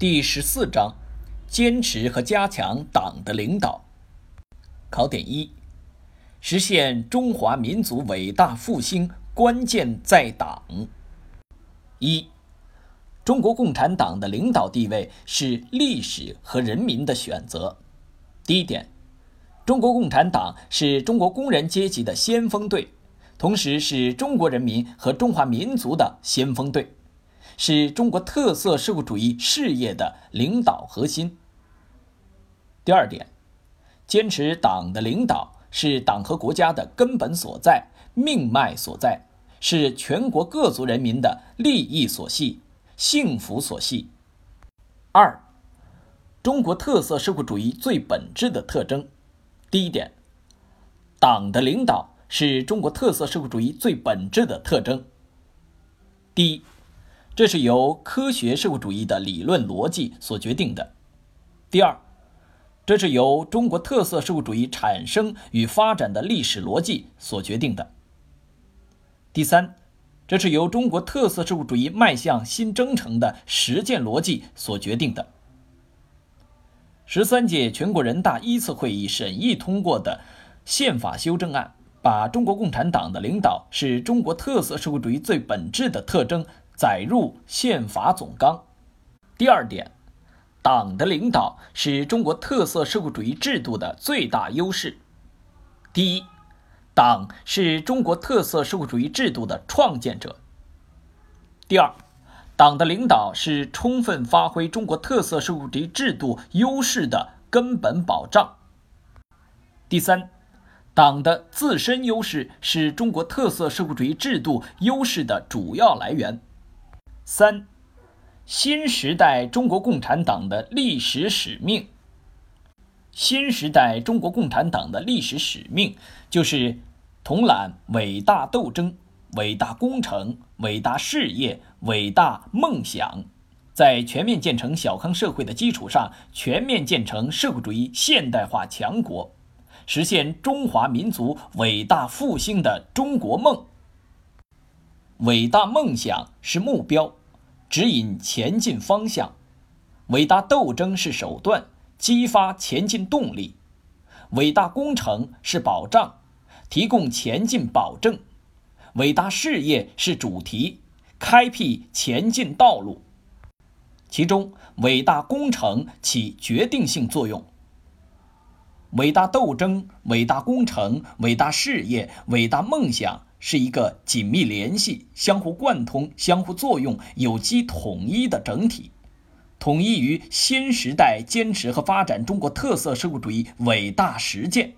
第十四章：坚持和加强党的领导。考点一：实现中华民族伟大复兴关键在党。一、中国共产党的领导地位是历史和人民的选择。第一点，中国共产党是中国工人阶级的先锋队，同时是中国人民和中华民族的先锋队。是中国特色社会主义事业的领导核心。第二点，坚持党的领导是党和国家的根本所在、命脉所在，是全国各族人民的利益所系、幸福所系。二，中国特色社会主义最本质的特征。第一点，党的领导是中国特色社会主义最本质的特征。第一。这是由科学社会主义的理论逻辑所决定的。第二，这是由中国特色社会主义产生与发展的历史逻辑所决定的。第三，这是由中国特色社会主义迈向新征程的实践逻辑所决定的。十三届全国人大一次会议审议通过的宪法修正案，把中国共产党的领导是中国特色社会主义最本质的特征。载入宪法总纲。第二点，党的领导是中国特色社会主义制度的最大优势。第一，党是中国特色社会主义制度的创建者。第二，党的领导是充分发挥中国特色社会主义制度优势的根本保障。第三，党的自身优势是中国特色社会主义制度优势的主要来源。三，新时代中国共产党的历史使命。新时代中国共产党的历史使命就是统揽伟大斗争、伟大工程、伟大事业、伟大梦想，在全面建成小康社会的基础上，全面建成社会主义现代化强国，实现中华民族伟大复兴的中国梦。伟大梦想是目标。指引前进方向，伟大斗争是手段，激发前进动力；伟大工程是保障，提供前进保证；伟大事业是主题，开辟前进道路。其中，伟大工程起决定性作用。伟大斗争、伟大工程、伟大事业、伟大梦想。是一个紧密联系、相互贯通、相互作用、有机统一的整体，统一于新时代坚持和发展中国特色社会主义伟大实践。